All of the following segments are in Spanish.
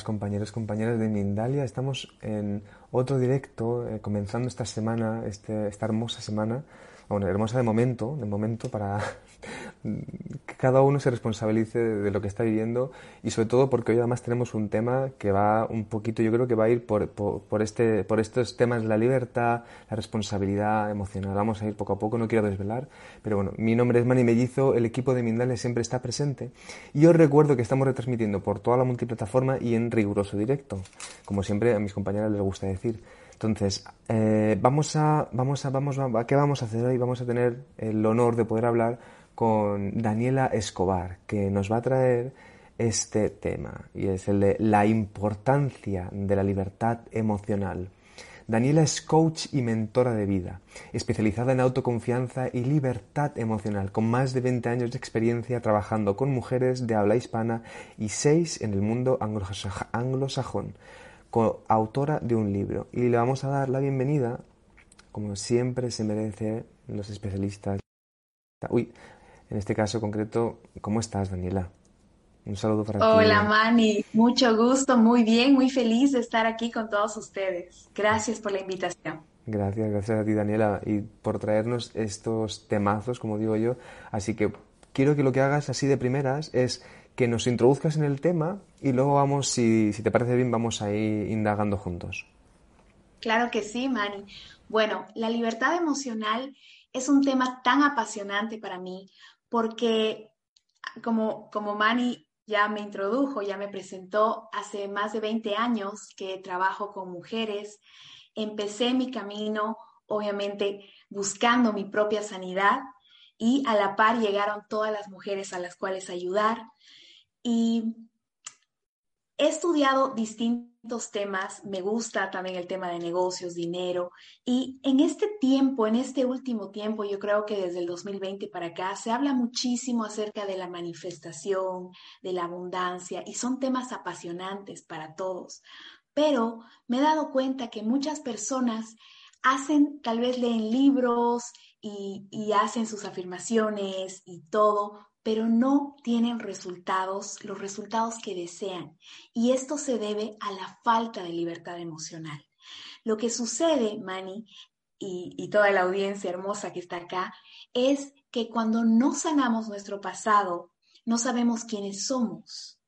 Bienvenidas compañeros compañeras de Mindalia. Estamos en otro directo, eh, comenzando esta semana, este, esta hermosa semana, bueno, hermosa de momento, de momento para cada uno se responsabilice de lo que está viviendo y sobre todo porque hoy además tenemos un tema que va un poquito, yo creo que va a ir por, por, este, por estos temas, la libertad, la responsabilidad emocional. Vamos a ir poco a poco, no quiero desvelar, pero bueno, mi nombre es Manny Mellizo, el equipo de Mindale siempre está presente y os recuerdo que estamos retransmitiendo por toda la multiplataforma y en riguroso directo, como siempre a mis compañeras les gusta decir. Entonces, eh, vamos a, vamos a, vamos a, ¿qué vamos a hacer hoy? Vamos a tener el honor de poder hablar con Daniela Escobar, que nos va a traer este tema, y es el de la importancia de la libertad emocional. Daniela es coach y mentora de vida, especializada en autoconfianza y libertad emocional, con más de 20 años de experiencia trabajando con mujeres de habla hispana y 6 en el mundo anglosajón, autora de un libro. Y le vamos a dar la bienvenida, como siempre se merece los especialistas. Uy, en este caso concreto, ¿cómo estás, Daniela? Un saludo para ti. Hola, Mani. Mucho gusto, muy bien, muy feliz de estar aquí con todos ustedes. Gracias por la invitación. Gracias, gracias a ti, Daniela, y por traernos estos temazos, como digo yo. Así que quiero que lo que hagas así de primeras es que nos introduzcas en el tema y luego vamos, si, si te parece bien, vamos a ir indagando juntos. Claro que sí, Mani. Bueno, la libertad emocional es un tema tan apasionante para mí porque como, como Manny ya me introdujo, ya me presentó, hace más de 20 años que trabajo con mujeres, empecé mi camino, obviamente, buscando mi propia sanidad y a la par llegaron todas las mujeres a las cuales ayudar. Y he estudiado distintos temas, me gusta también el tema de negocios, dinero, y en este tiempo, en este último tiempo, yo creo que desde el 2020 para acá, se habla muchísimo acerca de la manifestación, de la abundancia, y son temas apasionantes para todos. Pero me he dado cuenta que muchas personas hacen, tal vez leen libros y, y hacen sus afirmaciones y todo, pero no tienen resultados, los resultados que desean. Y esto se debe a la falta de libertad emocional. Lo que sucede, Manny, y, toda la audiencia hermosa que está acá, es que cuando no sanamos nuestro pasado, no sabemos quiénes somos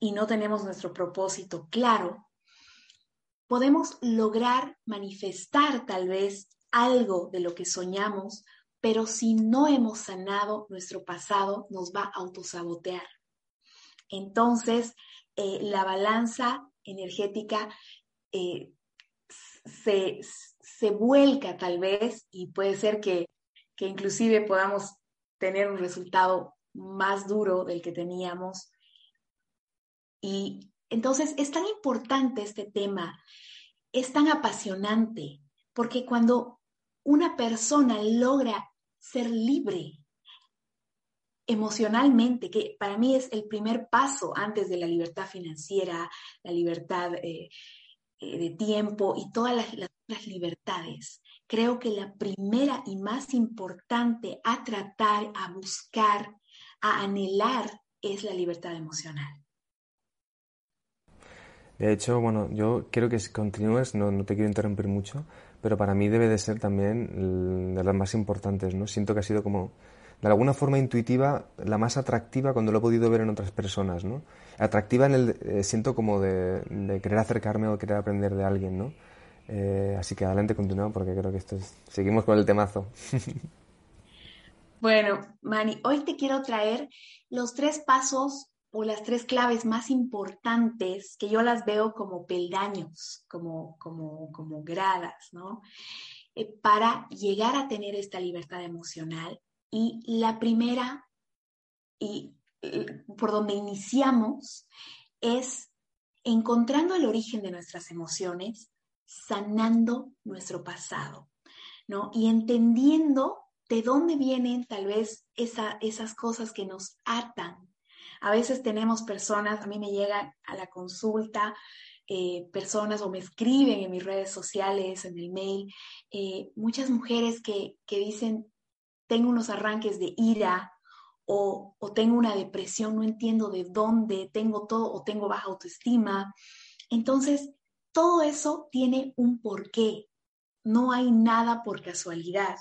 y no tenemos nuestro propósito claro, podemos lograr manifestar tal vez algo de lo que soñamos pero si no hemos sanado nuestro pasado, nos va a autosabotear. Entonces, eh, la balanza energética eh, se, vuelca tal vez y puede ser que, que inclusive podamos tener un resultado más duro del que teníamos. Y entonces es tan importante este tema, es tan apasionante, porque cuando una persona logra ser libre emocionalmente, que para mí es el primer paso antes de la libertad financiera, la libertad eh, eh, de tiempo y todas las, las libertades. Creo que la primera y más importante a tratar, a buscar, a anhelar es la libertad emocional. De hecho, bueno, yo quiero que continúes, no, no te quiero interrumpir mucho, pero para mí debe de ser también de las más importantes, ¿no? Siento que ha sido como, de alguna forma intuitiva, la más atractiva cuando lo he podido ver en otras personas, ¿no? Atractiva en el, eh, siento como de, querer acercarme o querer aprender de alguien, ¿no? Eh, así que adelante, continúa, porque creo que esto es, seguimos con el temazo. bueno, Mani, hoy te quiero traer los tres pasos o las tres claves más importantes que yo las veo como peldaños, como, como, como gradas, ¿no? Eh, para llegar a tener esta libertad emocional. Y la primera, y por donde iniciamos, es encontrando el origen de nuestras emociones, sanando nuestro pasado, ¿no? Y entendiendo de dónde vienen tal vez esas cosas que nos atan. A veces tenemos personas, a mí me llegan a la consulta eh, personas o me escriben en mis redes sociales, en el mail, eh, muchas mujeres que, que dicen, tengo unos arranques de ira o, tengo una depresión, no entiendo de dónde, tengo todo o tengo baja autoestima. Entonces, todo eso tiene un porqué. No hay nada por casualidad.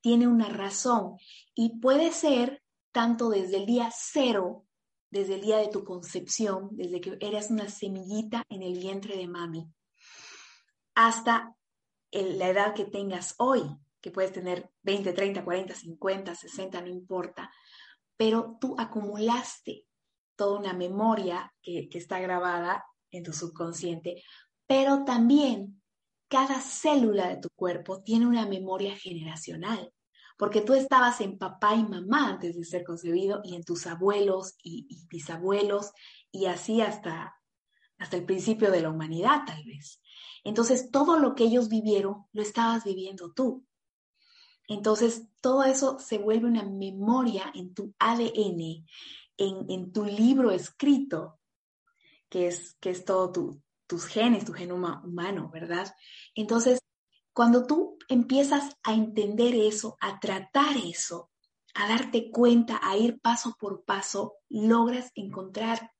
Tiene una razón y puede ser tanto desde el día cero, desde el día de tu concepción, desde que eras una semillita en el vientre de mami, hasta la edad que tengas hoy, que puedes tener 20, 30, 40, 50, 60, no importa pero tú acumulaste toda una memoria que, está grabada en tu subconsciente, pero también cada célula de tu cuerpo tiene una memoria generacional, porque tú estabas en papá y mamá antes de ser concebido y en tus abuelos y, y bisabuelos y así hasta, hasta el principio de la humanidad tal vez. Entonces todo lo que ellos vivieron lo estabas viviendo tú. Entonces, todo eso se vuelve una memoria en tu ADN, en, tu libro escrito, que es, que es todo tus genes, tu genoma humano, ¿verdad? Entonces, cuando tú empiezas a entender eso, a tratar eso, a darte cuenta, a ir paso por paso, logras encontrar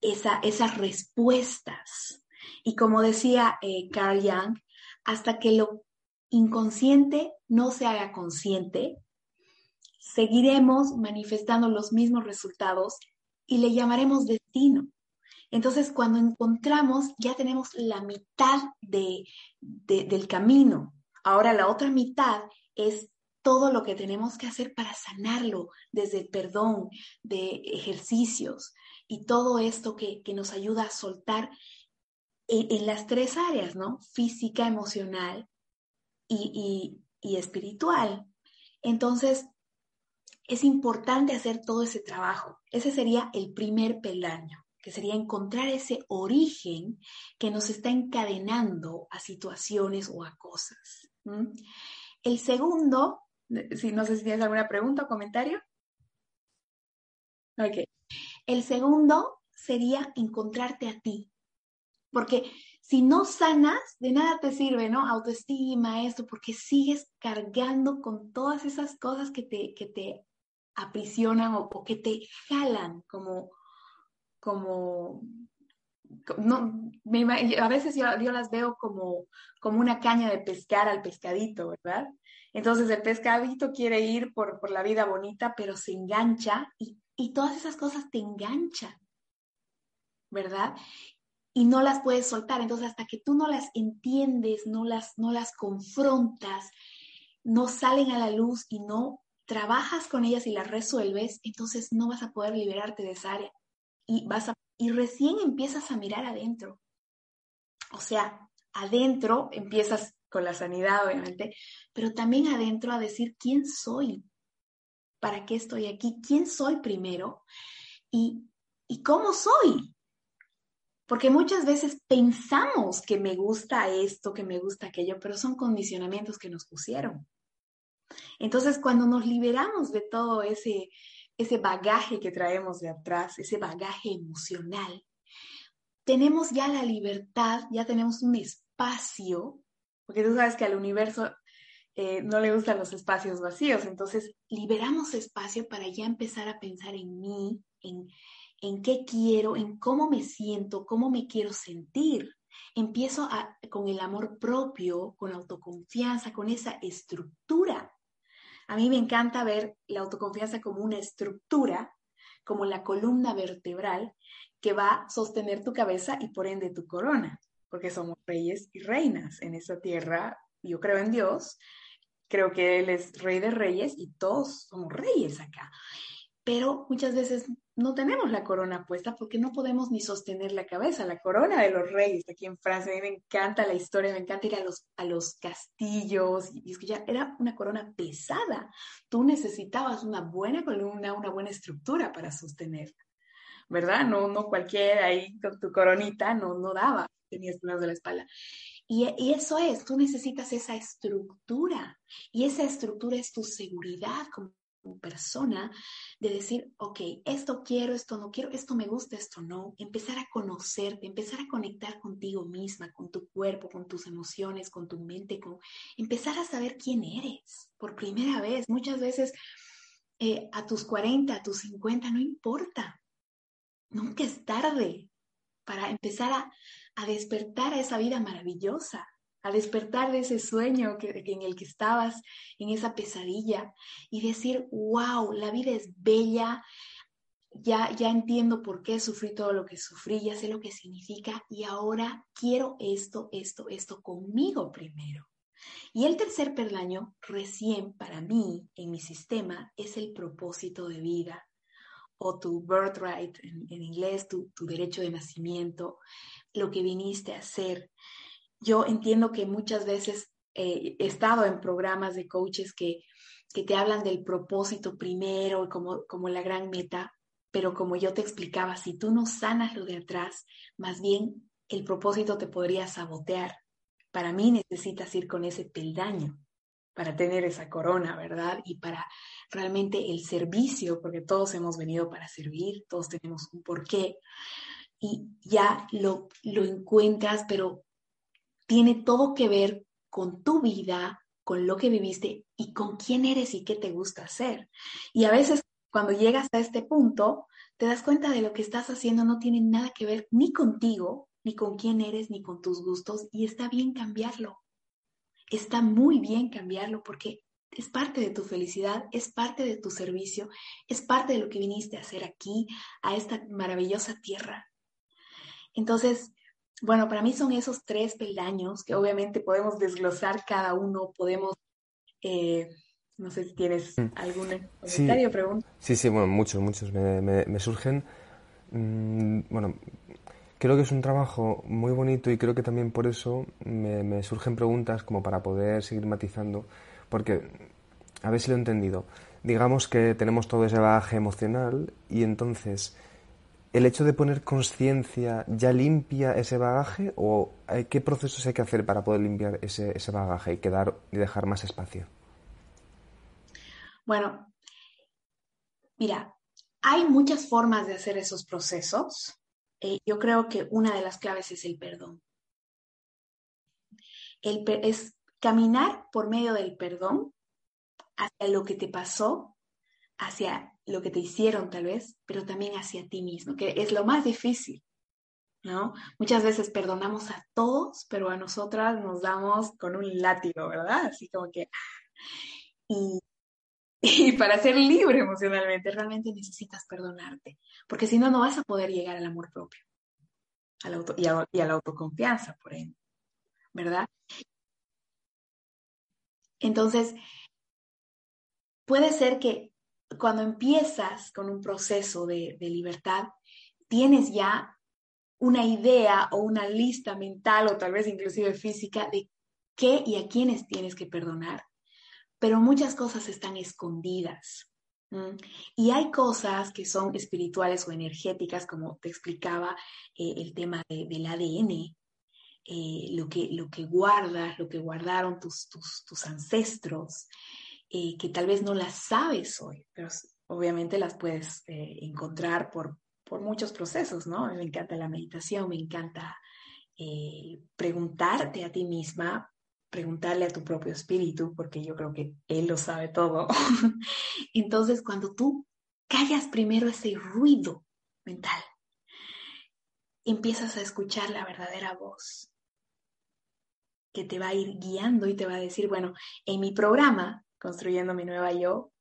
esas respuestas. Y como decía eh, Carl Jung, hasta que lo inconsciente no se haga consciente, seguiremos manifestando los mismos resultados y le llamaremos destino. Entonces, cuando encontramos, ya tenemos la mitad de, del camino. Ahora la otra mitad es todo lo que tenemos que hacer para sanarlo, desde el perdón, de ejercicios y todo esto que, nos ayuda a soltar en, en, las tres áreas, ¿no? Física, emocional y, espiritual. Entonces, es importante hacer todo ese trabajo. Ese sería el primer peldaño, que sería encontrar ese origen que nos está encadenando a situaciones o a cosas. El segundo, si no sé si tienes alguna pregunta o comentario. Ok. El segundo sería encontrarte a ti, porque si no sanas, de nada te sirve, ¿no? Autoestima, esto, porque sigues cargando con todas esas cosas que te, que te aprisionan o, que te jalan como, como, no, a veces yo, las veo como, como una caña de pescar al pescadito, ¿verdad? Entonces el pescadito quiere ir por, por la vida bonita, pero se engancha y, y todas esas cosas te enganchan, ¿verdad? y no las puedes soltar. Entonces, hasta que tú no las entiendes, no las, no las confrontas, no salen a la luz y no trabajas con ellas y las resuelves, entonces no vas a poder liberarte de esa área. Y, vas a, y recién empiezas a mirar adentro. O sea, adentro empiezas con la sanidad, obviamente, pero también adentro a decir quién soy, para qué estoy aquí, quién soy primero y, y cómo soy. Porque muchas veces pensamos que me gusta esto, que me gusta aquello, pero son condicionamientos que nos pusieron. Entonces, cuando nos liberamos de todo ese, ese bagaje que traemos de atrás, ese bagaje emocional, tenemos ya la libertad, ya tenemos un espacio, porque tú sabes que al universo eh, no le gustan los espacios vacíos, entonces liberamos espacio para ya empezar a pensar en mí, en, en qué quiero, en cómo me siento, cómo me quiero sentir. Empiezo con el amor propio, con autoconfianza, con esa estructura. A mí me encanta ver la autoconfianza como una estructura, como la columna vertebral que va a sostener tu cabeza y por ende tu corona, porque somos reyes y reinas en esta tierra. Yo creo en Dios, creo que Él es rey de reyes y todos somos reyes acá pero muchas veces no tenemos la corona puesta porque no podemos ni sostener la cabeza, la corona de los reyes aquí en Francia. A mí me encanta la historia, me encanta ir a los, a los castillos y escuchar, era una corona pesada. Tú necesitabas una buena columna, una buena estructura para sostenerla. ¿verdad? No, no cualquiera ahí con tu coronita, no, no daba, tenías problemas de la espalda. Y, y, eso es, tú necesitas esa estructura y esa estructura es tu seguridad como persona de decir, ok, esto quiero, esto no quiero, esto me gusta, esto no, empezar a conocerte, empezar a conectar contigo misma, con tu cuerpo, con tus emociones, con tu mente, con empezar a saber quién eres por primera vez. Muchas veces eh, a tus 40, a tus 50, no importa, nunca es tarde para empezar a, a despertar a esa vida maravillosa, a despertar de ese sueño en el que estabas, en esa pesadilla, y decir, wow, la vida es bella, ya, ya entiendo por qué sufrí todo lo que sufrí, ya sé lo que significa, y ahora quiero esto, esto, esto conmigo primero. Y el tercer perdaño, recién para mí, en mi sistema, es el propósito de vida o tu birthright en, en inglés, tu, tu, derecho de nacimiento, lo que viniste a hacer. Yo entiendo que muchas veces eh, he estado en programas de coaches que, que te hablan del propósito primero como, como la gran meta, pero como yo te explicaba, si tú no sanas lo de atrás, más bien el propósito te podría sabotear. Para mí necesitas ir con ese peldaño para tener esa corona, ¿verdad? Y para realmente el servicio, porque todos hemos venido para servir, todos tenemos un porqué, y ya lo, lo encuentras, pero tiene todo que ver con tu vida, con lo que viviste y con quién eres y qué te gusta hacer. Y a veces cuando llegas a este punto, te das cuenta de lo que estás haciendo no tiene nada que ver ni contigo, ni con quién eres, ni con tus gustos, y está bien cambiarlo. Está muy bien cambiarlo porque es parte de tu felicidad, es parte de tu servicio, es parte de lo que viniste a hacer aquí, a esta maravillosa tierra. Entonces, bueno, para mí son esos tres peldaños que obviamente podemos desglosar cada uno, podemos, eh, no sé si tienes mm. algún comentario o pregunta. Sí, sí, bueno, muchos, muchos me, me, surgen. Mm, bueno, creo que es un trabajo muy bonito y creo que también por eso me, me surgen preguntas como para poder seguir matizando, porque, a ver si lo he entendido, digamos que tenemos todo ese bagaje emocional y entonces ¿El hecho de poner conciencia ya limpia ese bagaje o qué procesos hay que hacer para poder limpiar ese, bagaje y, quedar, y dejar más espacio? Bueno, mira, hay muchas formas de hacer esos procesos. Eh, yo creo que una de las claves es el perdón. El, es caminar por medio del perdón hacia lo que te pasó, hacia lo que te hicieron tal vez, pero también hacia ti mismo, que es lo más difícil, ¿no? Muchas veces perdonamos a todos, pero a nosotras nos damos con un látigo, ¿verdad? Así como que... Y, y para ser libre emocionalmente, realmente necesitas perdonarte, porque si no, no vas a poder llegar al amor propio al auto, y, a, y a la autoconfianza, por ende, ¿verdad? Entonces, puede ser que cuando empiezas con un proceso de, libertad, tienes ya una idea o una lista mental o tal vez inclusive física de qué y a quiénes tienes que perdonar. Pero muchas cosas están escondidas. Y hay cosas que son espirituales o energéticas, como te explicaba eh, el tema del ADN, eh, lo, que, lo que guardas, lo que guardaron tus, tus, tus ancestros, eh, que tal vez no las sabes hoy, pero obviamente las puedes eh, encontrar por, por muchos procesos, ¿no? Me encanta la meditación, me encanta eh, preguntarte a ti misma, preguntarle a tu propio espíritu, porque yo creo que él lo sabe todo. Entonces, cuando tú callas primero ese ruido mental, empiezas a escuchar la verdadera voz que te va a ir guiando y te va a decir, bueno, en mi programa Construyendo mi nueva yo,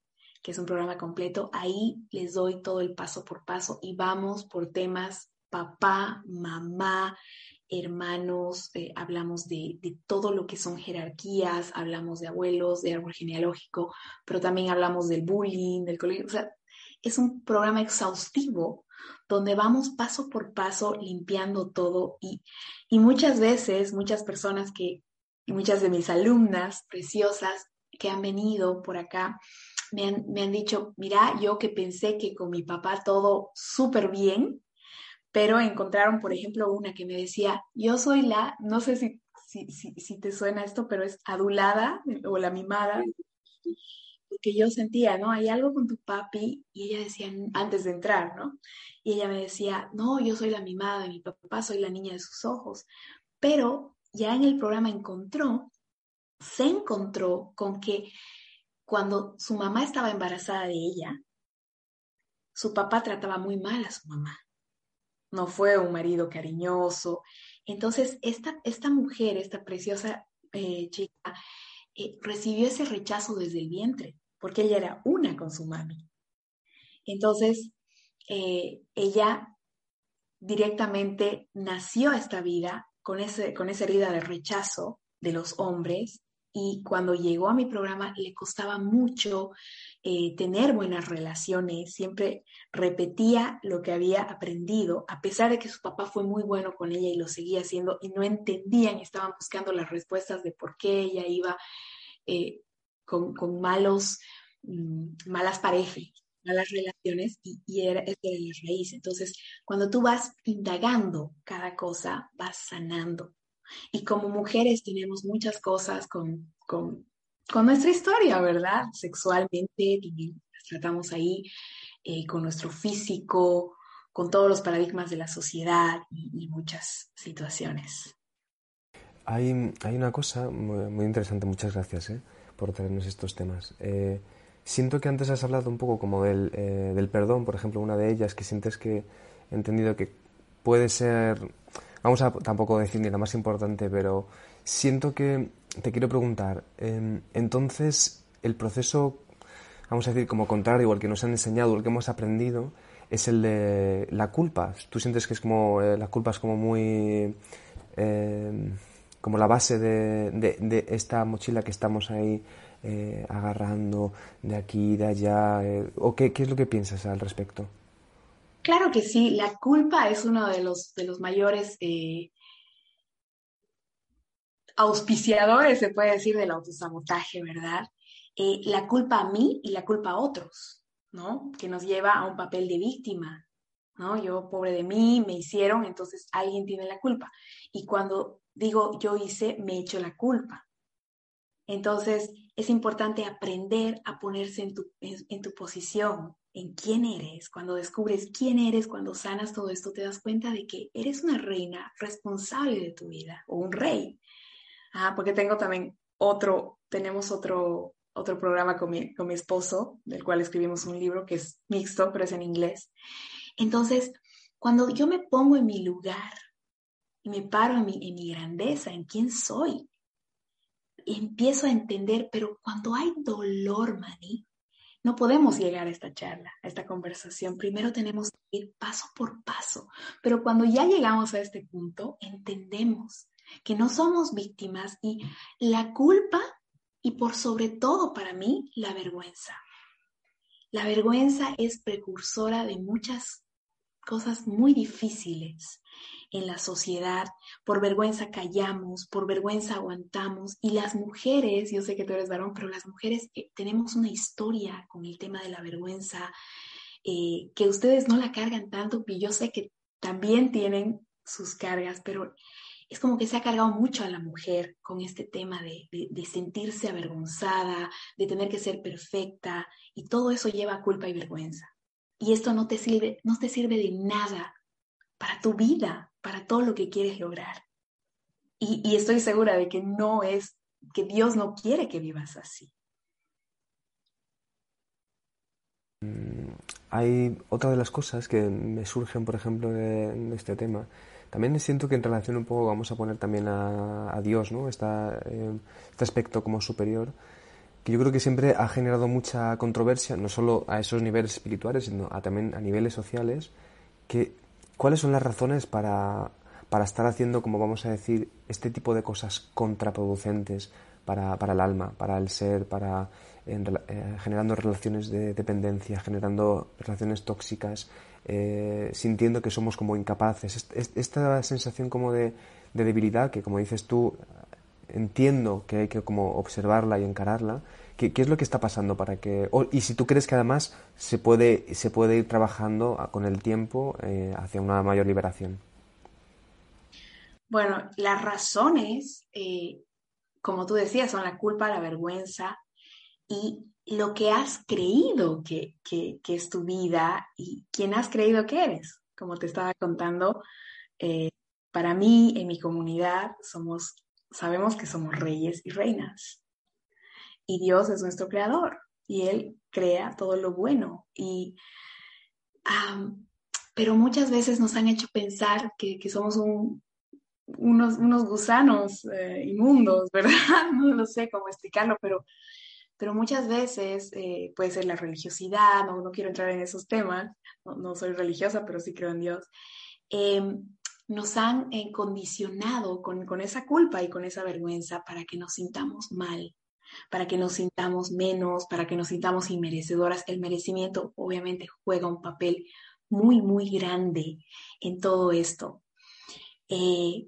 que es un programa completo. Ahí les doy todo el paso por paso y vamos por temas papá, mamá, hermanos, eh, hablamos de, todo lo que son jerarquías, hablamos de abuelos, de árbol genealógico, pero también hablamos del bullying, del colegio. O sea, es un programa exhaustivo donde vamos paso por paso limpiando todo y, y muchas veces, muchas personas que, muchas de mis alumnas preciosas que han venido por acá me han, me han dicho, mira, yo que pensé que con mi papá todo súper bien, pero encontraron, por ejemplo, una que me decía, yo soy la, no sé si, si, si, te suena esto, pero es adulada o la mimada, porque yo sentía, ¿no? Hay algo con tu papi, y ella decía, antes de entrar, ¿no? Y ella me decía, no, yo soy la mimada de mi papá, soy la niña de sus ojos, pero ya en el programa encontró, se encontró con que cuando su mamá estaba embarazada de ella, su papá trataba muy mal a su mamá. No fue un marido cariñoso. Entonces, esta, esta mujer, esta preciosa eh, chica, eh, recibió ese rechazo desde el vientre, porque ella era una con su mami. Entonces, eh, ella directamente nació a esta vida con, ese, con esa herida de rechazo de los hombres y cuando llegó a mi programa le costaba mucho eh, tener buenas relaciones, siempre repetía lo que había aprendido, a pesar de que su papá fue muy bueno con ella y lo seguía haciendo y no entendían, estaban buscando las respuestas de por qué ella iba eh, con, malos, mm, malas parejas, malas relaciones y, era, esa era la raíz. Entonces, cuando tú vas indagando cada cosa, vas sanando y como mujeres tenemos muchas cosas con, con, con nuestra historia, ¿verdad? Sexualmente, tratamos ahí eh, con nuestro físico, con todos los paradigmas de la sociedad y, muchas situaciones. Hay, hay, una cosa muy, interesante, muchas gracias ¿eh? por traernos estos temas. Eh, siento que antes has hablado un poco como del, del perdón, por ejemplo, una de ellas que sientes que he entendido que puede ser vamos a tampoco decir ni la más importante, pero siento que te quiero preguntar, em, entonces el proceso, vamos a decir como contrario, el que nos han enseñado, el que hemos aprendido, es el de la culpa. Tú sientes que es como, eh, la culpa es como muy, em, como la base de, esta mochila que estamos ahí eh, agarrando de aquí, de allá, eh, o qué, qué es lo que piensas al respecto? Claro que sí, la culpa es uno de los, de los mayores eh, auspiciadores, se puede decir, del autosabotaje, ¿verdad? Eh, la culpa a mí y la culpa a otros, ¿no? Que nos lleva a un papel de víctima, ¿no? Yo, pobre de mí, me hicieron, entonces alguien tiene la culpa. Y cuando digo yo hice, me echo la culpa. Entonces, es importante aprender a ponerse en tu, en tu posición, en quién eres, cuando descubres quién eres, cuando sanas todo esto, te das cuenta de que eres una reina responsable de tu vida o un rey. Ah, porque tengo también otro, tenemos otro, otro programa con mi, con mi esposo, del cual escribimos un libro que es mixto, pero es en inglés. Entonces, cuando yo me pongo en mi lugar y me paro en mi, en mi grandeza, en quién soy, empiezo a entender, pero cuando hay dolor, Mani, no podemos llegar a esta charla, a esta conversación. Primero tenemos que ir paso por paso, pero cuando ya llegamos a este punto, entendemos que no somos víctimas y la culpa y por sobre todo para mí la vergüenza. La vergüenza es precursora de muchas cosas muy difíciles en la sociedad, por vergüenza callamos, por vergüenza aguantamos y las mujeres, yo sé que tú eres varón, pero las mujeres eh, tenemos una historia con el tema de la vergüenza, eh, que ustedes no la cargan tanto, y yo sé que también tienen sus cargas, pero es como que se ha cargado mucho a la mujer con este tema de, de, sentirse avergonzada, de tener que ser perfecta, y todo eso lleva culpa y vergüenza. Y esto no te sirve, no te sirve de nada para tu vida, para todo lo que quieres lograr. Y, estoy segura de que no es, que Dios no quiere que vivas así. Mm, hay otra de las cosas que me surgen, por ejemplo, de, este tema. También siento que en relación un poco vamos a poner también a, Dios, ¿no? Eh, este aspecto como superior, que yo creo que siempre ha generado mucha controversia, no solo a esos niveles espirituales, sino también a niveles sociales, que ¿Cuáles son las razones para, estar haciendo, como vamos a decir, este tipo de cosas contraproducentes para, el alma, para el ser, para eh, generando relaciones de dependencia, generando relaciones tóxicas, eh, sintiendo que somos como incapaces. esta sensación como de, debilidad que, como dices tú, entiendo que hay que como observarla y encararla, ¿Qué, es lo que está pasando para que... y si tú crees que además se puede, se puede ir trabajando con el tiempo eh, hacia una mayor liberación. Bueno, las razones, eh, como tú decías, son la culpa, la vergüenza y lo que has creído que, es tu vida y quién has creído que eres. Como te estaba contando, eh, para mí, en mi comunidad, somos, sabemos que somos reyes y reinas. Y Dios es nuestro creador y Él crea todo lo bueno. Y, pero muchas veces nos han hecho pensar que, somos unos, unos, gusanos eh, inmundos, ¿verdad? No lo sé cómo explicarlo, pero pero muchas veces eh, puede ser la religiosidad, no, no, quiero entrar en esos temas, no, soy religiosa, pero sí creo en Dios, em, nos han eh, condicionado con, con, esa culpa y con esa vergüenza para que nos sintamos mal, para que nos sintamos menos, para que nos sintamos inmerecedoras. El merecimiento obviamente juega un papel muy, muy grande en todo esto. Eh,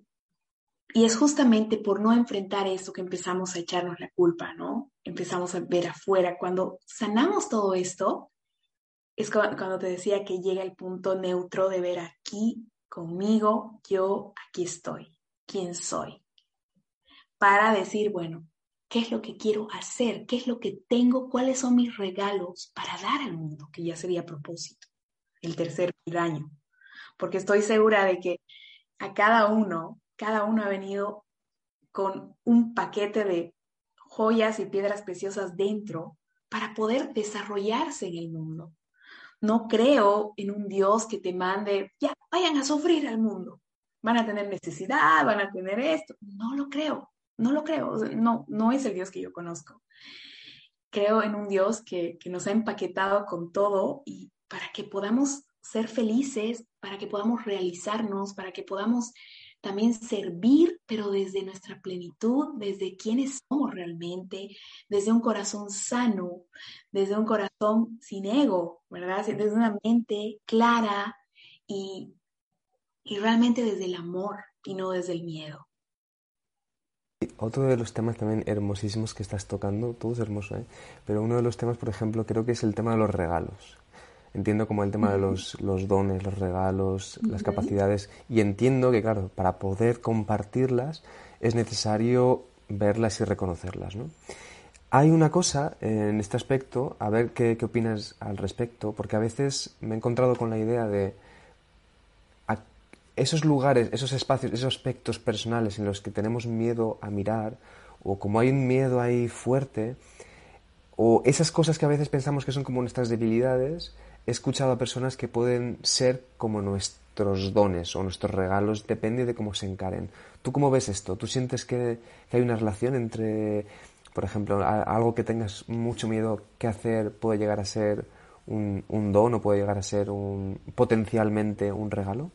y es justamente por no enfrentar eso que empezamos a echarnos la culpa, ¿no? Empezamos a ver afuera. Cuando sanamos todo esto, es cuando te decía que llega el punto neutro de ver aquí conmigo, yo aquí estoy, quién soy. Para decir, bueno, ¿qué es lo que quiero hacer? ¿Qué es lo que tengo? ¿Cuáles son mis regalos para dar al mundo? Que ya sería propósito, el tercer año. Porque estoy segura de que a cada uno cada uno ha venido con un paquete de joyas y piedras preciosas dentro para poder desarrollarse en el mundo. No creo en un Dios que te mande, ya, vayan a sufrir al mundo. Van a tener necesidad, van a tener esto. No lo creo, no lo creo. No, no es el Dios que yo conozco. Creo en un Dios que, que nos ha empaquetado con todo y para que podamos ser felices, para que podamos realizarnos, para que podamos también servir, pero desde nuestra plenitud, desde quienes somos realmente, desde un corazón sano, desde un corazón sin ego, ¿verdad? Desde una mente clara y, realmente desde el amor y no desde el miedo. Otro de los temas también hermosísimos que estás tocando, todo es hermoso, ¿eh? pero uno de los temas, por ejemplo, creo que es el tema de los regalos entiendo como el tema de los, los dones, los regalos, las capacidades, y entiendo que, claro, para poder compartirlas es necesario verlas y reconocerlas. ¿no? Hay una cosa en este aspecto, a ver qué, qué opinas al respecto, porque a veces me he encontrado con la idea de esos lugares, esos espacios, esos aspectos personales en los que tenemos miedo a mirar, o como hay un miedo ahí fuerte, o esas cosas que a veces pensamos que son como nuestras debilidades, he escuchado a personas que pueden ser como nuestros dones o nuestros regalos, depende de cómo se encaren. ¿Tú cómo ves esto? ¿Tú sientes que, hay una relación entre, por ejemplo, algo que tengas mucho miedo que hacer puede llegar a ser un, don o puede llegar a ser un, potencialmente un regalo?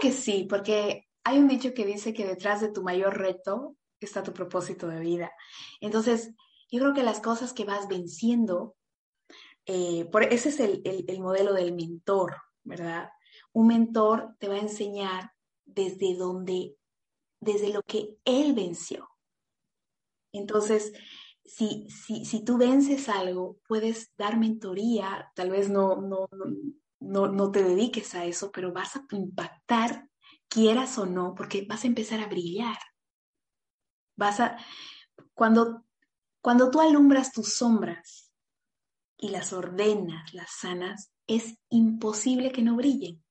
Que sí, porque hay un dicho que dice que detrás de tu mayor reto está tu propósito de vida. Entonces, yo creo que las cosas que vas venciendo eh, por, ese es el, el, modelo del mentor, ¿verdad? Un mentor te va a enseñar desde donde, desde lo que él venció. Entonces, si, si, si tú vences algo, puedes dar mentoría, tal vez no, no, no te dediques a eso, pero vas a impactar, quieras o no, porque vas a empezar a brillar. Vas a, cuando, cuando tú alumbras tus sombras, y las ordenas, las sanas, es imposible que no brillen.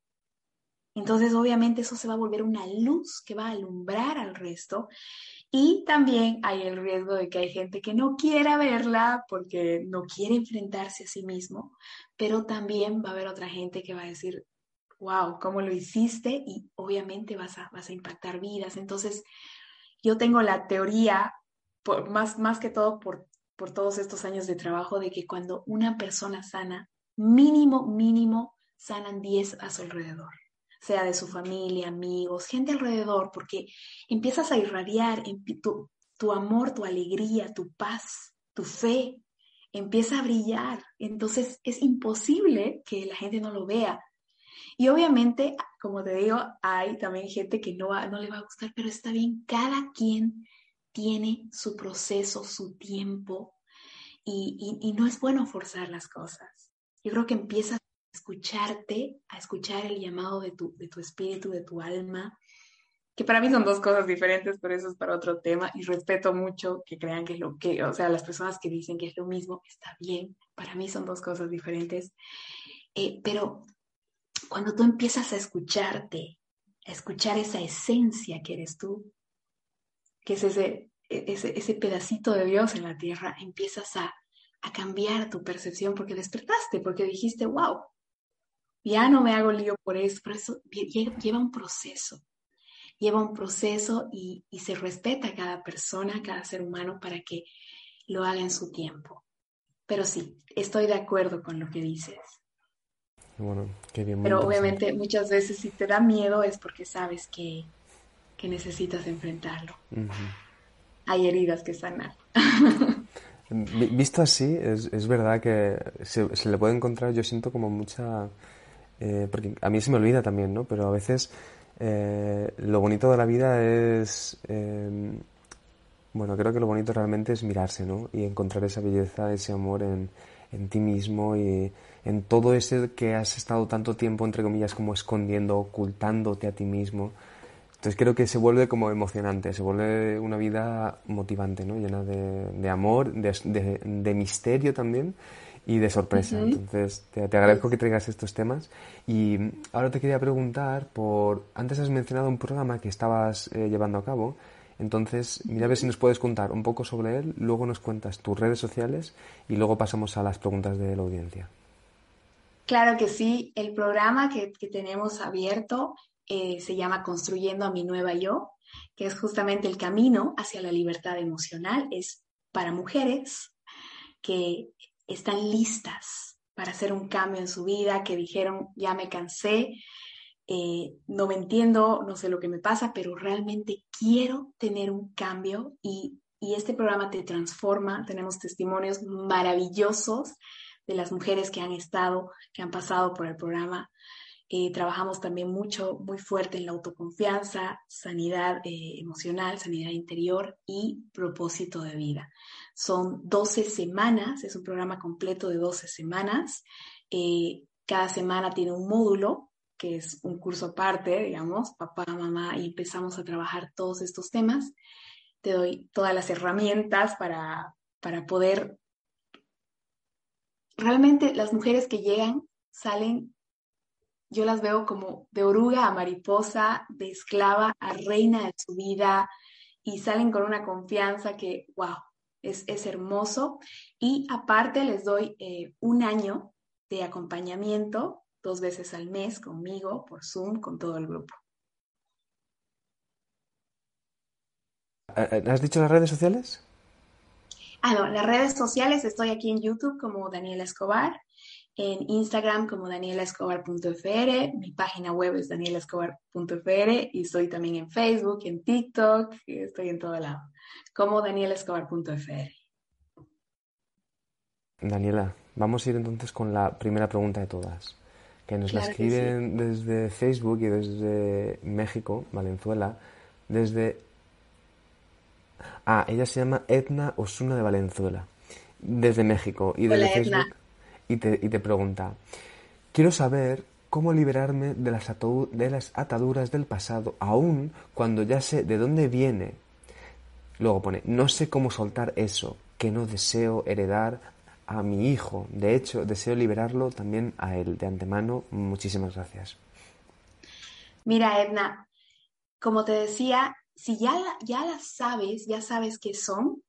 Entonces, obviamente, eso se va a volver una luz que va a alumbrar al resto. Y también hay el riesgo de que hay gente que no quiera verla porque no quiere enfrentarse a sí mismo, pero también va a haber otra gente que va a decir, wow, ¿cómo lo hiciste? Y obviamente vas a, vas a impactar vidas. Entonces, yo tengo la teoría, por, más, más que todo por por todos estos años de trabajo de que cuando una persona sana, mínimo, mínimo, sanan 10 a su alrededor, sea de su familia, amigos, gente alrededor, porque empiezas a irradiar tu, tu amor, tu alegría, tu paz, tu fe, empieza a brillar. Entonces es imposible que la gente no lo vea. Y obviamente, como te digo, hay también gente que no, no le va a gustar, pero está bien, cada quien tiene su proceso, su tiempo, y, no es bueno forzar las cosas. Yo creo que empiezas a escucharte, a escuchar el llamado de tu, de tu espíritu, de tu alma, que para mí son dos cosas diferentes, pero eso es para otro tema, y respeto mucho que crean que es lo que, o sea, las personas que dicen que es lo mismo, está bien, para mí son dos cosas diferentes, eh, pero cuando tú empiezas a escucharte, a escuchar esa esencia que eres tú, que es ese, ese, ese pedacito de Dios en la tierra, empiezas a, a cambiar tu percepción porque despertaste, porque dijiste, wow, ya no me hago lío por eso, por eso lleva un proceso, lleva un proceso y, y, se respeta a cada persona, a cada ser humano para que lo haga en su tiempo. Pero sí, estoy de acuerdo con lo que dices. Bueno, qué bien. Pero obviamente muchas veces si te da miedo es porque sabes que, que necesitas enfrentarlo. Hay heridas que sanar. Visto así, es, es verdad que se, se, le puede encontrar, yo siento como mucha... Eh, porque a mí se me olvida también, ¿no? Pero a veces eh, lo bonito de la vida es... Eh, bueno, creo que lo bonito realmente es mirarse, ¿no? Y encontrar esa belleza, ese amor en, en ti mismo y en todo ese que has estado tanto tiempo, entre comillas, como escondiendo, ocultándote a ti mismo. Entonces creo que se vuelve como emocionante, se vuelve una vida motivante, ¿no? Llena de, amor, de, misterio también y de sorpresa. Entonces te, agradezco que traigas estos temas. Y ahora te quería preguntar por... Antes has mencionado un programa que estabas eh, llevando a cabo. Entonces, mira a ver si nos puedes contar un poco sobre él, luego nos cuentas tus redes sociales y luego pasamos a las preguntas de la audiencia. Claro que sí, el programa que, que tenemos abierto eh, se llama Construyendo a mi nueva yo, que es justamente el camino hacia la libertad emocional. Es para mujeres que están listas para hacer un cambio en su vida, que dijeron, ya me cansé, eh, no me entiendo, no sé lo que me pasa, pero realmente quiero tener un cambio y, y este programa te transforma. Tenemos testimonios maravillosos de las mujeres que han estado, que han pasado por el programa eh, trabajamos también mucho, muy fuerte en la autoconfianza, sanidad eh, emocional, sanidad interior y propósito de vida. Son 12 semanas, es un programa completo de 12 semanas. Eh, cada semana tiene un módulo, que es un curso aparte, digamos, papá, mamá, y empezamos a trabajar todos estos temas. Te doy todas las herramientas para, para poder... Realmente las mujeres que llegan salen yo las veo como de oruga a mariposa, de esclava a reina de su vida y salen con una confianza que, wow, es, hermoso. Y aparte les doy eh, un año de acompañamiento dos veces al mes conmigo por Zoom con todo el grupo. Eh, eh, ¿Has dicho las redes sociales? Ah, no, las redes sociales estoy aquí en YouTube como Daniela Escobar en Instagram como danielaescobar.fr, mi página web es danielaescobar.fr y estoy también en Facebook, en TikTok, estoy en todo lado, como danielaescobar.fr. Daniela, vamos a ir entonces con la primera pregunta de todas, que nos la escriben desde Facebook y desde México, Valenzuela, desde... Ah, ella se llama Edna Osuna de Valenzuela, desde México y desde Facebook y te, pregunta, quiero saber cómo liberarme de las, ataduras del pasado, aun cuando ya sé de dónde viene. Luego pone, no sé cómo soltar eso que no deseo heredar a mi hijo. De hecho, deseo liberarlo también a él. De antemano, muchísimas gracias. Mira, Edna, como te decía, si ya, ya las sabes, ya sabes qué son,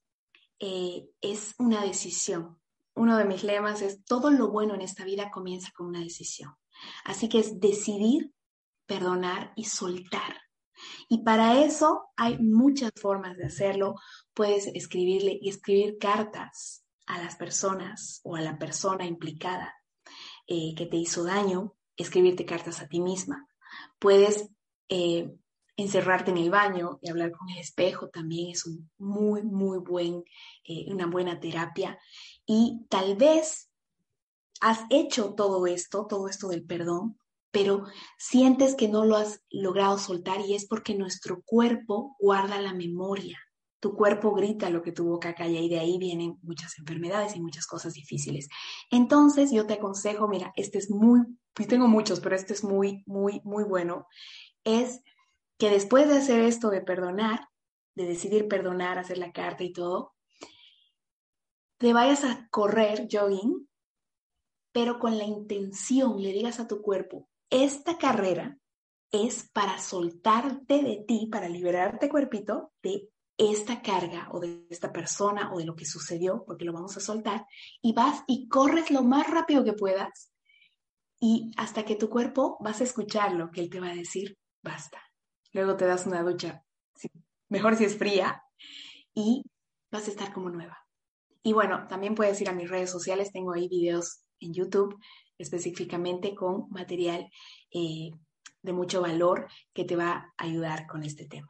eh, es una decisión uno de mis lemas es, todo lo bueno en esta vida comienza con una decisión. Así que es decidir, perdonar y soltar. Y para eso hay muchas formas de hacerlo. Puedes escribirle y escribir cartas a las personas o a la persona implicada eh, que te hizo daño, escribirte cartas a ti misma. Puedes eh, encerrarte en el baño y hablar con el espejo también es un muy, muy buen, eh, una buena terapia. Y tal vez has hecho todo esto, todo esto del perdón, pero sientes que no lo has logrado soltar y es porque nuestro cuerpo guarda la memoria tu cuerpo grita lo que tu boca calla y de ahí vienen muchas enfermedades y muchas cosas difíciles. Entonces yo te aconsejo, mira, este es muy, yo tengo muchos, pero este es muy, muy, muy bueno, es que después de hacer esto de perdonar, de decidir perdonar, hacer la carta y todo, te vayas a correr jogging, pero con la intención, le digas a tu cuerpo, esta carrera es para soltarte de ti, para liberarte cuerpito de esta carga o de esta persona o de lo que sucedió, porque lo vamos a soltar, y vas y corres lo más rápido que puedas y hasta que tu cuerpo vas a escuchar lo que él te va a decir, basta. Luego te das una ducha, mejor si es fría, y vas a estar como nueva. Y bueno, también puedes ir a mis redes sociales, tengo ahí videos en YouTube específicamente con material eh, de mucho valor que te va a ayudar con este tema.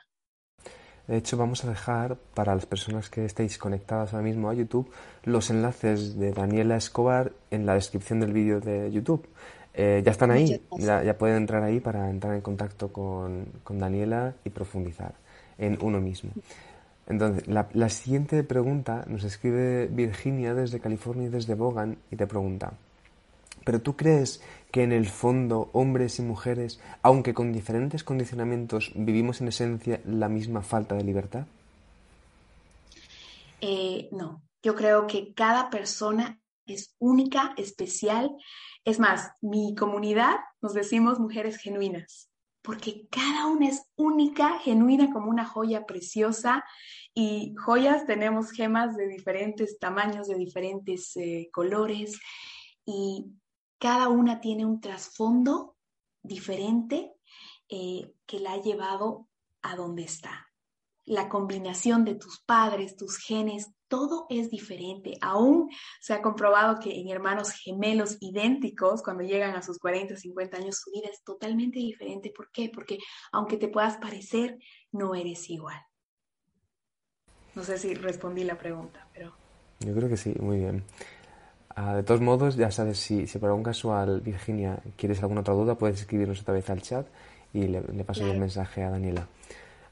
De hecho, vamos a dejar para las personas que estéis conectadas ahora mismo a YouTube los enlaces de Daniela Escobar en la descripción del vídeo de YouTube. Eh, ya están ahí, ya, pueden entrar ahí para entrar en contacto con, Daniela y profundizar en uno mismo. Entonces, la, siguiente pregunta nos escribe Virginia desde California y desde Bogan y te pregunta, ¿pero tú crees que en el fondo hombres y mujeres, aunque con diferentes condicionamientos, vivimos en esencia la misma falta de libertad? Eh, no, yo creo que cada persona es única, especial. Es más, mi comunidad nos decimos mujeres genuinas, porque cada una es única, genuina como una joya preciosa y joyas tenemos gemas de diferentes tamaños, de diferentes eh, colores y cada una tiene un trasfondo diferente eh, que la ha llevado a donde está. La combinación de tus padres, tus genes, todo es diferente. Aún se ha comprobado que en hermanos gemelos idénticos, cuando llegan a sus 40, 50 años, su vida es totalmente diferente. ¿Por qué? Porque aunque te puedas parecer, no eres igual. No sé si respondí la pregunta, pero... Yo creo que sí, muy bien. Ah, de todos modos, ya sabes, si, si por algún casual, Virginia, quieres alguna otra duda, puedes escribirnos otra vez al chat y le, paso el mensaje a Daniela.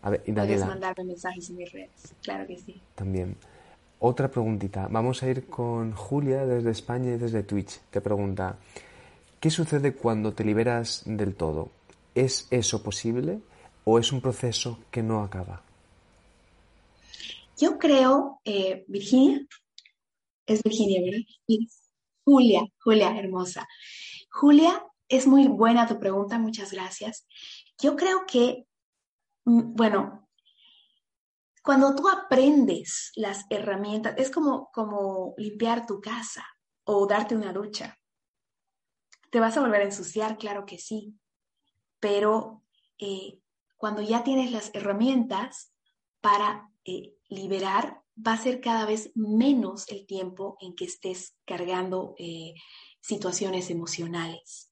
A ver, y Daniela. Puedes mandarme mensajes en mis redes, claro que sí. También. Otra preguntita. Vamos a ir con Julia desde España y desde Twitch. Te pregunta, ¿qué sucede cuando te liberas del todo? ¿Es eso posible o es un proceso que no acaba? Yo creo, eh, Virginia, es Virginia, ¿verdad? Julia, Julia, hermosa. Julia, es muy buena tu pregunta, muchas gracias. Yo creo que, bueno, cuando tú aprendes las herramientas, es como, como limpiar tu casa o darte una ducha. ¿Te vas a volver a ensuciar? Claro que sí. Pero eh, cuando ya tienes las herramientas para eh, liberar, va a ser cada vez menos el tiempo en que estés cargando eh, situaciones emocionales,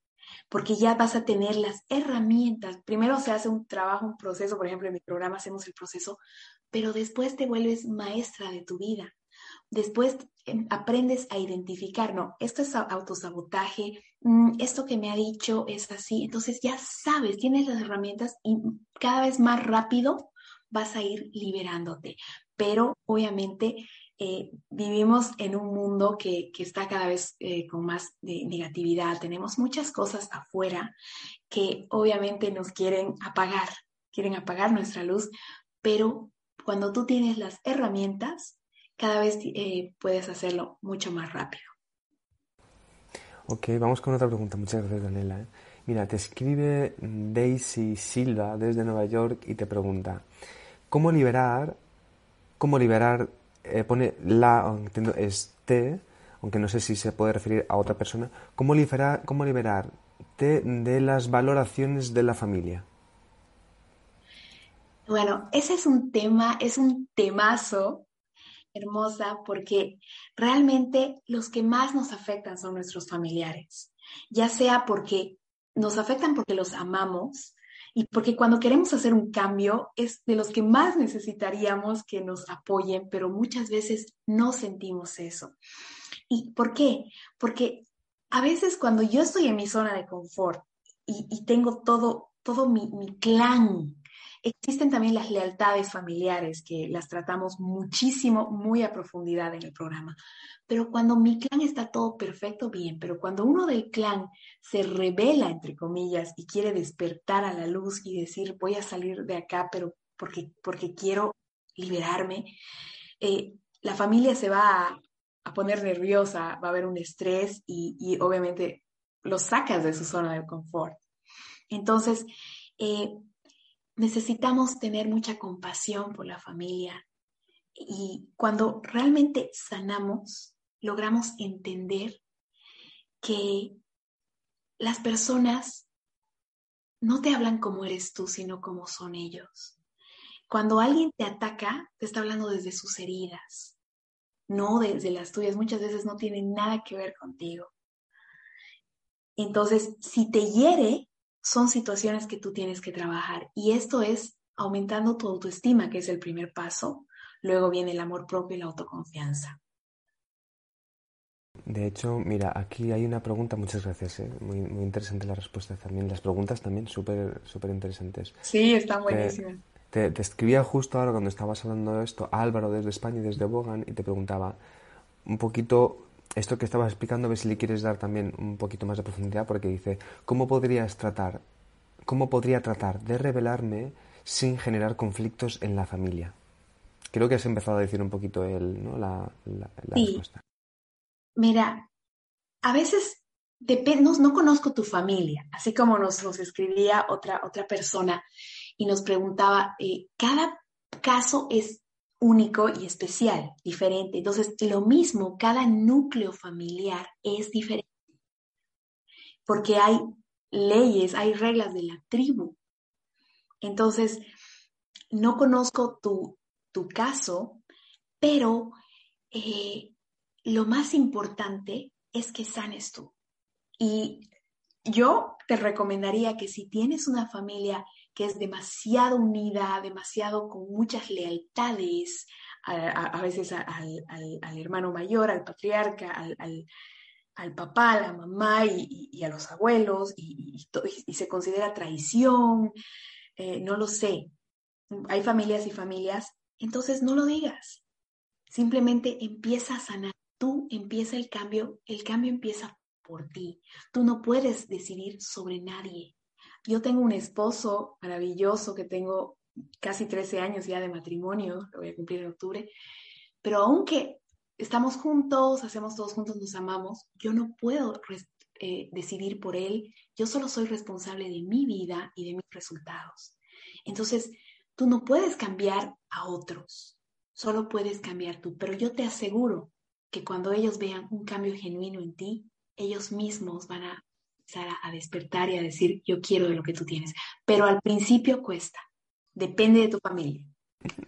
porque ya vas a tener las herramientas. Primero se hace un trabajo, un proceso, por ejemplo, en mi programa hacemos el proceso, pero después te vuelves maestra de tu vida. Después em, aprendes a identificar, no, esto es autosabotaje, mm, esto que me ha dicho es así, entonces ya sabes, tienes las herramientas y cada vez más rápido vas a ir liberándote pero obviamente eh, vivimos en un mundo que, está cada vez eh, con más negatividad. Tenemos muchas cosas afuera que obviamente nos quieren apagar, quieren apagar nuestra luz, pero cuando tú tienes las herramientas, cada vez eh, puedes hacerlo mucho más rápido. Ok, vamos con otra pregunta. Muchas gracias, Daniela. Mira, te escribe Daisy Silva desde Nueva York y te pregunta, ¿cómo liberar cómo liberar, eh, pone la, entiendo, es te, aunque no sé si se puede referir a otra persona, cómo liberar, cómo de las valoraciones de la familia. Bueno, ese es un tema, es un temazo hermosa porque realmente los que más nos afectan son nuestros familiares, ya sea porque nos afectan porque los amamos, y porque cuando queremos hacer un cambio es de los que más necesitaríamos que nos apoyen, pero muchas veces no sentimos eso. ¿Y por qué? Porque a veces cuando yo estoy en mi zona de confort y, tengo todo, todo mi, mi clan existen también las lealtades familiares, que las tratamos muchísimo, muy a profundidad en el programa. Pero cuando mi clan está todo perfecto, bien, pero cuando uno del clan se revela, entre comillas, y quiere despertar a la luz y decir, voy a salir de acá, pero porque, porque quiero liberarme, eh, la familia se va a, poner nerviosa, va a haber un estrés y, y obviamente lo sacas de su zona de confort. Entonces, eh, necesitamos tener mucha compasión por la familia y cuando realmente sanamos, logramos entender que las personas no te hablan como eres tú, sino como son ellos. Cuando alguien te ataca, te está hablando desde sus heridas, no desde las tuyas. Muchas veces no tienen nada que ver contigo. Entonces, si te hiere, son situaciones que tú tienes que trabajar. Y esto es aumentando tu autoestima, que es el primer paso. Luego viene el amor propio y la autoconfianza. De hecho, mira, aquí hay una pregunta, muchas gracias, ¿eh? muy, muy interesante la respuesta también. Las preguntas también súper súper interesantes. Sí, están buenísimas. Te, te, escribía justo ahora cuando estabas hablando de esto, Álvaro desde España y desde Bogan, y te preguntaba un poquito esto que estabas explicando, a ver si le quieres dar también un poquito más de profundidad, porque dice, ¿cómo podrías tratar, cómo podría tratar de revelarme sin generar conflictos en la familia? Creo que has empezado a decir un poquito él, ¿no? La, la, respuesta. Mira, a veces no, no, conozco tu familia, así como nos, nos, escribía otra, otra persona y nos preguntaba, eh, cada caso es único y especial, diferente. Entonces, lo mismo, cada núcleo familiar es diferente, porque hay leyes, hay reglas de la tribu. Entonces, no conozco tu, tu caso, pero eh, lo más importante es que sanes tú. Y yo te recomendaría que si tienes una familia que es demasiado unida, demasiado con muchas lealtades, a, veces al, hermano mayor, al patriarca, al, papá, a la mamá y, a los abuelos, y, se considera traición, eh, no lo sé. Hay familias y familias, entonces no lo digas. Simplemente empieza a sanar. Tú empieza el cambio, el cambio empieza por ti. Tú no puedes decidir sobre nadie. Yo tengo un esposo maravilloso que tengo casi 13 años ya de matrimonio, lo voy a cumplir en octubre, pero aunque estamos juntos, hacemos todos juntos, nos amamos, yo no puedo eh, decidir por él, yo solo soy responsable de mi vida y de mis resultados. Entonces, tú no puedes cambiar a otros, solo puedes cambiar tú, pero yo te aseguro que cuando ellos vean un cambio genuino en ti, ellos mismos van a a, despertar y a decir, yo quiero de lo que tú tienes. Pero al principio cuesta, depende de tu familia.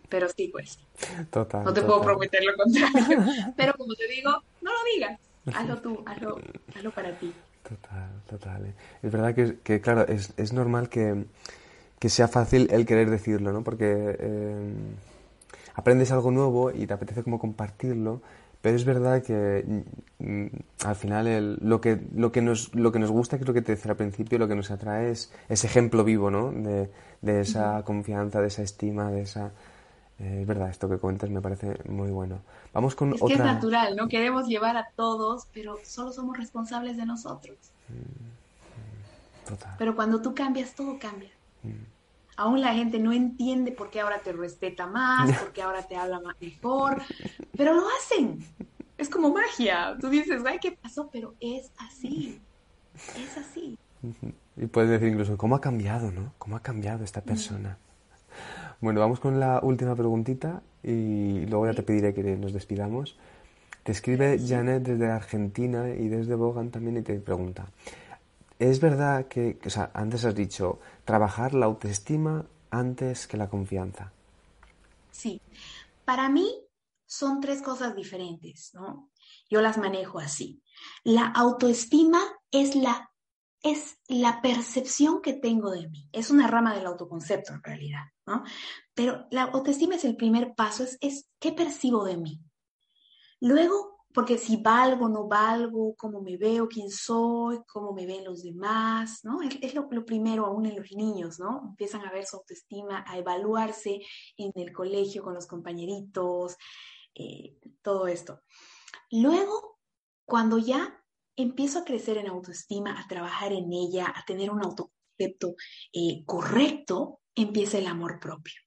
Pero sí cuesta. Total. No te puedo prometer lo contrario. Pero como te digo, no lo digas. Hazlo tú, hazlo, hazlo para ti. Total, total. Es verdad que, que claro, es, es normal que, que, sea fácil el querer decirlo, ¿no? Porque eh, aprendes algo nuevo y te apetece como compartirlo, pero es verdad que mm, al final lo, que, lo, que nos, lo que nos gusta, que es lo que te decía al principio, lo que nos atrae es ese ejemplo vivo, ¿no? De, de esa confianza, de esa estima, de esa... Eh, es verdad, esto que cuentas me parece muy bueno. Vamos con es otra... Que es natural, no queremos llevar a todos, pero solo somos responsables de nosotros. Mm, mm, total. Pero cuando tú cambias, todo cambia aún la gente no entiende por qué ahora te respeta más, por qué ahora te habla mejor, pero lo hacen. Es como magia. Tú dices, ay, ¿qué pasó? Pero es así. Es así. Y puedes decir incluso, ¿cómo ha cambiado, no? ¿Cómo ha cambiado esta persona? Bueno, vamos con la última preguntita y luego ya te pediré que nos despidamos. Te escribe Janet desde Argentina y desde Bogan también y te pregunta, es verdad que, o sea, antes has dicho, trabajar la autoestima antes que la confianza. Sí, para mí son tres cosas diferentes, ¿no? Yo las manejo así. La autoestima es la, es la percepción que tengo de mí. Es una rama del autoconcepto en realidad, ¿no? Pero la autoestima es el primer paso, es, es qué percibo de mí. Luego porque si valgo, no valgo, cómo me veo, quién soy, cómo me ven los demás, ¿no? Es, lo, primero aún en los niños, ¿no? Empiezan a ver su autoestima, a evaluarse en el colegio con los compañeritos, eh, todo esto. Luego, cuando ya empiezo a crecer en autoestima, a trabajar en ella, a tener un autoconcepto eh, correcto, empieza el amor propio.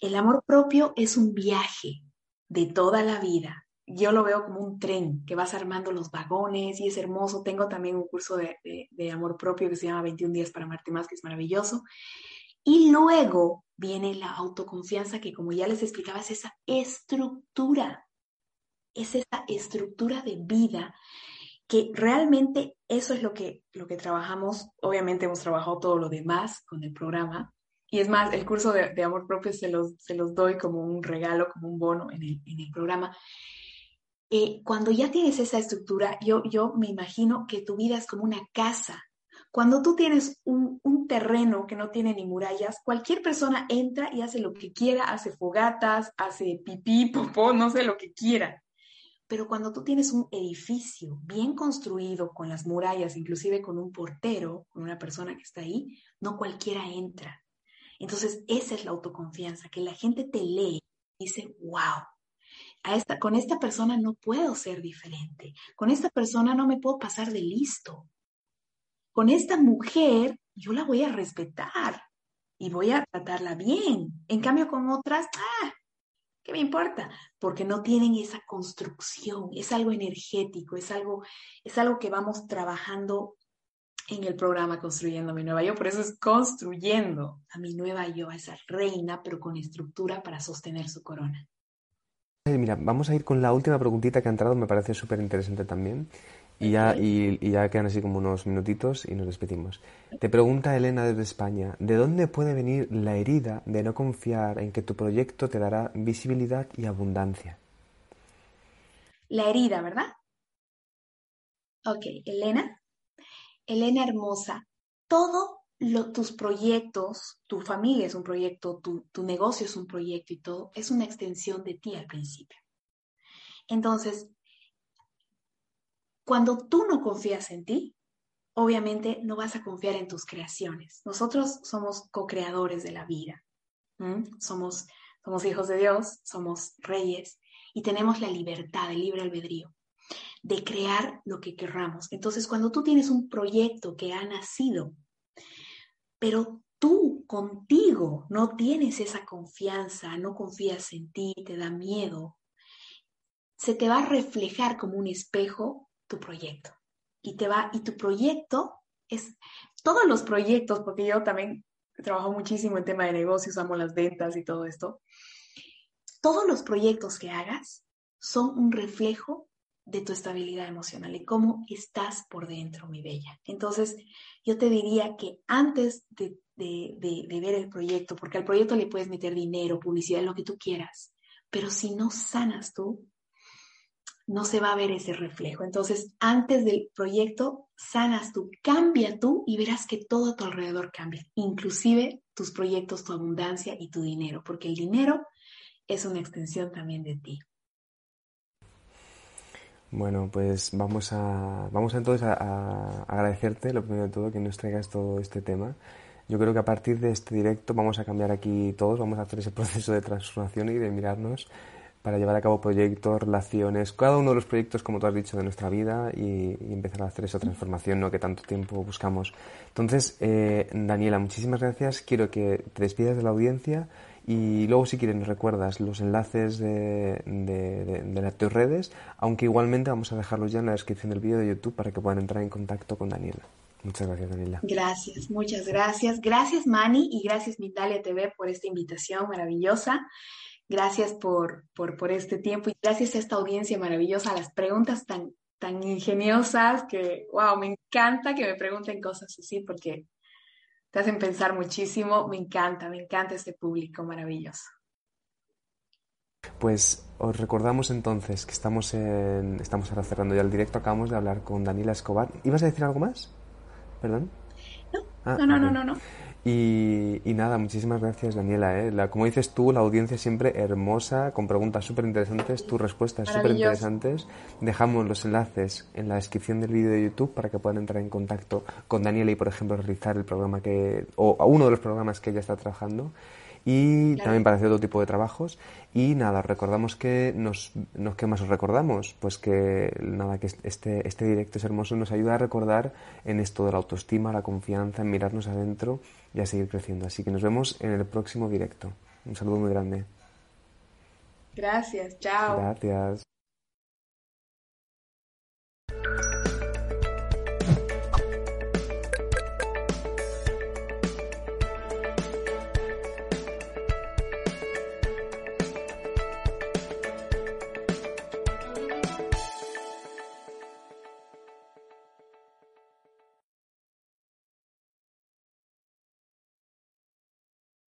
El amor propio es un viaje de toda la vida, yo lo veo como un tren que vas armando los vagones y es hermoso. Tengo también un curso de, amor propio que se llama 21 días para amarte más, que es maravilloso. Y luego viene la autoconfianza que, como ya les explicaba, es esa estructura, es esa estructura de vida que realmente eso es lo que, lo que trabajamos. Obviamente hemos trabajado todo lo demás con el programa. Y es más, el curso de, amor propio se los, se los doy como un regalo, como un bono en el, en el programa. Eh, cuando ya tienes esa estructura, yo, yo me imagino que tu vida es como una casa. Cuando tú tienes un, terreno que no tiene ni murallas, cualquier persona entra y hace lo que quiera, hace fogatas, hace pipí, popó, no sé lo que quiera. Pero cuando tú tienes un edificio bien construido, con las murallas, inclusive con un portero, con una persona que está ahí, no cualquiera entra. Entonces, esa es la autoconfianza, que la gente te lee y dice, wow, con esta persona no puedo ser diferente, con esta persona no me puedo pasar de listo. Con esta mujer yo la voy a respetar y voy a tratarla bien. En cambio con otras, ah, ¿qué me importa? Porque no tienen esa construcción, es algo energético, es algo, es algo que vamos trabajando en el programa Construyendo mi nueva yo. Por eso es construyendo a mi nueva yo, a esa reina, pero con estructura para sostener su corona. Mira, vamos a ir con la última preguntita que ha entrado, me parece súper interesante también. Y ya, y, ya quedan así como unos minutitos y nos despedimos. Te pregunta Elena desde España, ¿de dónde puede venir la herida de no confiar en que tu proyecto te dará visibilidad y abundancia? La herida, ¿verdad? Ok, Elena. Elena hermosa, todo tus proyectos, tu familia es un proyecto, tu, tu negocio es un proyecto y todo, es una extensión de ti al principio. Entonces, cuando tú no confías en ti, obviamente no vas a confiar en tus creaciones. Nosotros somos co-creadores de la vida. Somos, somos hijos de Dios, somos reyes y tenemos la libertad, el libre albedrío de crear lo que querramos. Entonces, cuando tú tienes un proyecto que ha nacido pero tú contigo no tienes esa confianza, no confías en ti, te da miedo, se te va a reflejar como un espejo tu proyecto. Y te va, y tu proyecto es, todos los proyectos, porque yo también trabajo muchísimo en tema de negocios, amo las ventas y todo esto, todos los proyectos que hagas son un reflejo de tu estabilidad emocional y cómo estás por dentro, mi bella. Entonces, yo te diría que antes de, ver el proyecto, porque al proyecto le puedes meter dinero, publicidad, lo que tú quieras, pero si no sanas tú, no se va a ver ese reflejo. Entonces, antes del proyecto, sanas tú, cambia tú y verás que todo a tu alrededor cambia, inclusive tus proyectos, tu abundancia y tu dinero, porque el dinero es una extensión también de ti. Bueno, pues vamos a, vamos entonces a, agradecerte, lo primero de todo, que nos traigas todo este tema. Yo creo que a partir de este directo vamos a cambiar aquí todos, vamos a hacer ese proceso de transformación y de mirarnos para llevar a cabo proyectos, relaciones, cada uno de los proyectos, como tú has dicho, de nuestra vida y, empezar a hacer esa transformación ¿no? que tanto tiempo buscamos. Entonces, eh, Daniela, muchísimas gracias. Quiero que te despidas de la audiencia y luego, si quieres, nos recuerdas los enlaces de, de, tus redes, aunque igualmente vamos a dejarlos ya en la descripción del vídeo de YouTube para que puedan entrar en contacto con Daniela. Muchas gracias, Daniela. Gracias, muchas gracias. Gracias, Mani, y gracias, Mindalia TV, por esta invitación maravillosa. Gracias por, por, por este tiempo y gracias a esta audiencia maravillosa, a las preguntas tan, tan ingeniosas que, wow, me encanta que me pregunten cosas así porque te hacen pensar muchísimo. Me encanta, me encanta este público maravilloso. Pues os recordamos entonces que estamos en, estamos ahora cerrando ya el directo. Acabamos de hablar con Daniela Escobar. ¿Ibas a decir algo más? ¿Perdón? No, ah, no, no, no, no, Y, nada, muchísimas gracias Daniela. ¿eh? La, como dices tú, la audiencia siempre hermosa, con preguntas súper interesantes, tus respuestas súper interesantes. Dejamos los enlaces en la descripción del vídeo de YouTube para que puedan entrar en contacto con Daniela y, por ejemplo, realizar el programa que, o uno de los programas que ella está trabajando y también para hacer otro tipo de trabajos. Y nada, recordamos que nos, nos ¿qué más os recordamos? Pues que nada, que este, este directo es hermoso, nos ayuda a recordar en esto de la autoestima, la confianza, en mirarnos adentro y a seguir creciendo. Así que nos vemos en el próximo directo. Un saludo muy grande. Gracias, chao. Gracias.